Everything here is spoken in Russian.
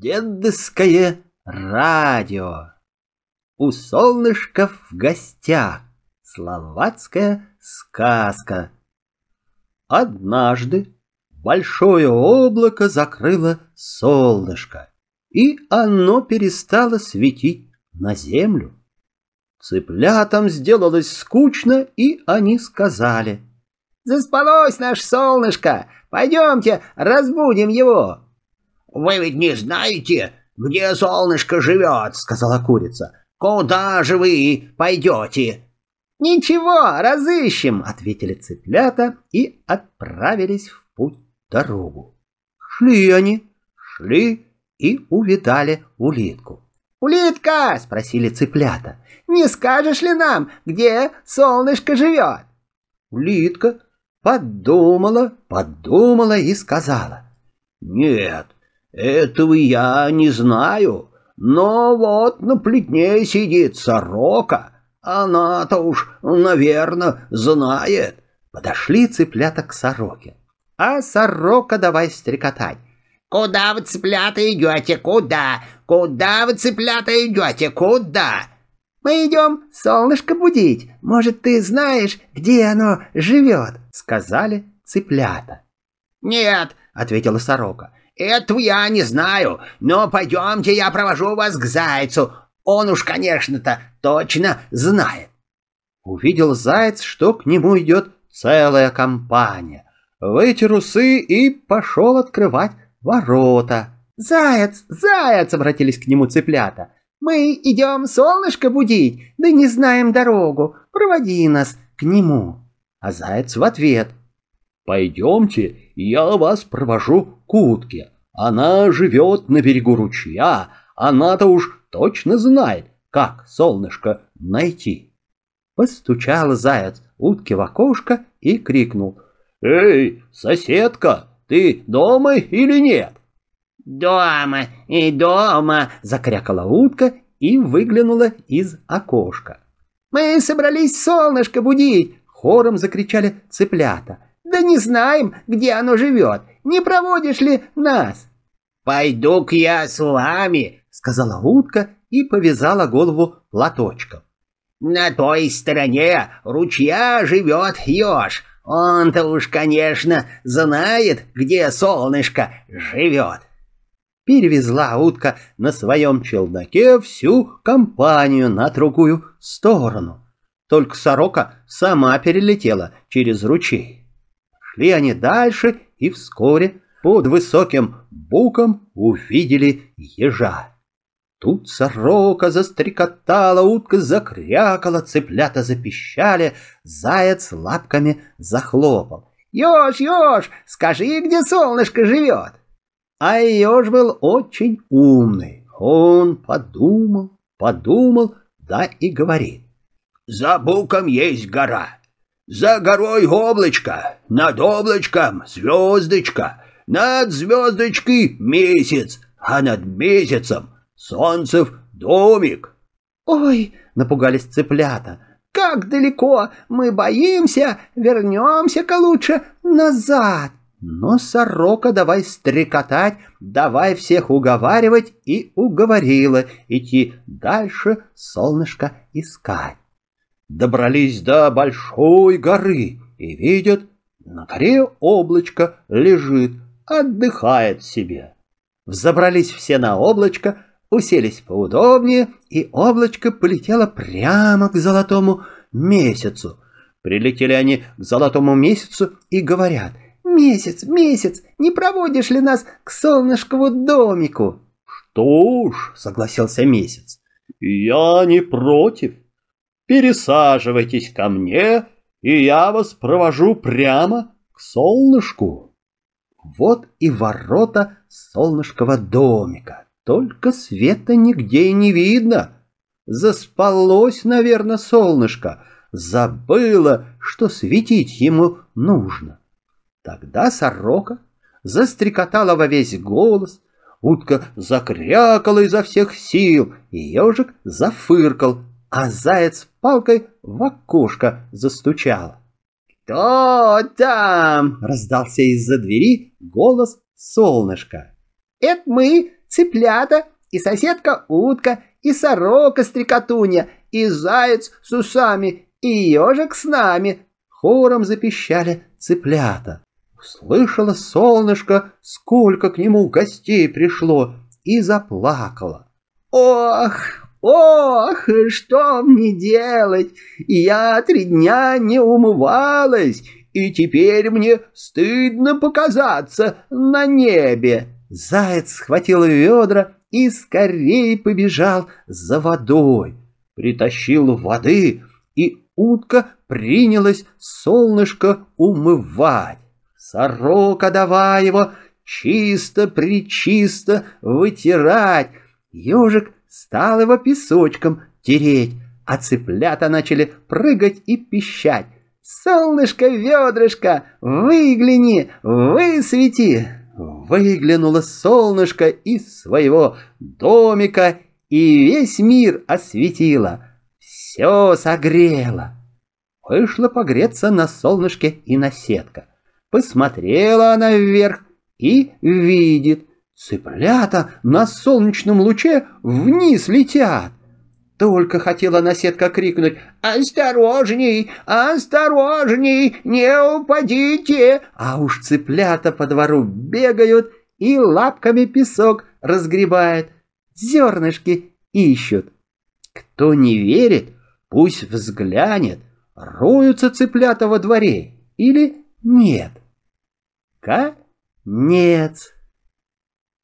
Дедовское радио. У солнышка в гостях словацкая сказка. Однажды большое облако закрыло солнышко, и оно перестало светить на землю. Цыплятам сделалось скучно, и они сказали. «Заспалось наше солнышко, пойдемте разбудим его». «Вы ведь не знаете, где солнышко живет», — сказала курица. «Куда же вы пойдете?» «Ничего, разыщем», — ответили цыплята и отправились в путь дорогу. Шли они, шли и увидали улитку. «Улитка!» — спросили цыплята. «Не скажешь ли нам, где солнышко живет?» Улитка подумала, подумала и сказала. «Нет, этого я не знаю, но вот на плетне сидит сорока. Она-то уж, наверное, знает». Подошли цыплята к сороке. А сорока давай стрекотать. «Куда вы, цыплята, идете? Куда? Куда вы, цыплята, идете? Куда?» «Мы идем солнышко будить. Может, ты знаешь, где оно живет?» — сказали цыплята. «Нет», — ответила сорока, — «этого я не знаю, но пойдемте, я провожу вас к зайцу. Он уж, конечно-то, точно знает». Увидел заяц, что к нему идет целая компания. Вытер усы и пошел открывать ворота. «Заяц, заяц!» — обратились к нему цыплята. «Мы идем солнышко будить, да не знаем дорогу. Проводи нас к нему». А заяц в ответ. «Пойдемте, я вас провожу к утке. Она живет на берегу ручья, она-то уж точно знает, как солнышко найти». Постучал заяц утке в окошко и крикнул. «Эй, соседка, ты дома или нет?» «Дома и дома!» — закрякала утка и выглянула из окошка. «Мы собрались солнышко будить!» — хором закричали цыплята. «Да не знаем, где оно живет. Не проводишь ли нас?» «Пойду-ка я с вами!» — сказала утка и повязала голову платочком. «На той стороне ручья живет еж. Он-то уж, конечно, знает, где солнышко живет перевезла утка на своем челноке всю компанию на другую сторону. Только сорока сама перелетела через ручей. Шли они дальше и вскоре под высоким буком увидели ежа. Тут сорока застрекотала, утка закрякала, цыплята запищали, заяц лапками захлопал. «Еж, еж, скажи, где солнышко живет!» А еж был очень умный. Он подумал, подумал, да и говорит. За буком есть гора. За горой облачко, над облачком звездочка, над звездочкой месяц, а над месяцем солнцев домик. Ой, напугались цыплята. Как далеко мы боимся, вернемся-ка лучше назад. Но сорока давай стрекотать, давай всех уговаривать и уговорила идти дальше солнышко искать. Добрались до большой горы и видят, на горе облачко лежит, отдыхает себе. Взобрались все на облачко, уселись поудобнее, и облачко полетело прямо к золотому месяцу. Прилетели они к золотому месяцу и говорят — «Месяц, месяц, не проводишь ли нас к солнышкову домику?» «Что ж», — согласился месяц, — «я не против. Пересаживайтесь ко мне, и я вас провожу прямо к солнышку». Вот и ворота солнышкового домика, только света нигде не видно. Заспалось, наверное, солнышко, забыло, что светить ему нужно. Тогда сорока застрекотала во весь голос, утка закрякала изо всех сил, и ежик зафыркал, а заяц палкой в окошко застучал. «Кто там?» — раздался из-за двери голос солнышка. «Это мы, цыплята, и соседка утка, и сорока стрекотунья, и заяц с усами, и ежик с нами. Хором запищали цыплята. Слышала солнышко, сколько к нему гостей пришло, и заплакала. «Ох, ох, что мне делать? Я три дня не умывалась, и теперь мне стыдно показаться на небе». Заяц схватил ведра и скорее побежал за водой. Притащил воды, и утка принялась солнышко умывать. Сорока давай его чисто-причисто вытирать. Ежик стал его песочком тереть, а цыплята начали прыгать и пищать. «Солнышко, ведрышко, выгляни, высвети!» Выглянуло солнышко из своего домика и весь мир осветило, все согрело. Вышла погреться на солнышке и на сетка. Посмотрела она вверх и видит, цыплята на солнечном луче вниз летят. Только хотела наседка крикнуть «Осторожней! Осторожней! Не упадите!» А уж цыплята по двору бегают и лапками песок разгребают, зернышки ищут. Кто не верит, пусть взглянет, роются цыплята во дворе или нет. Конец.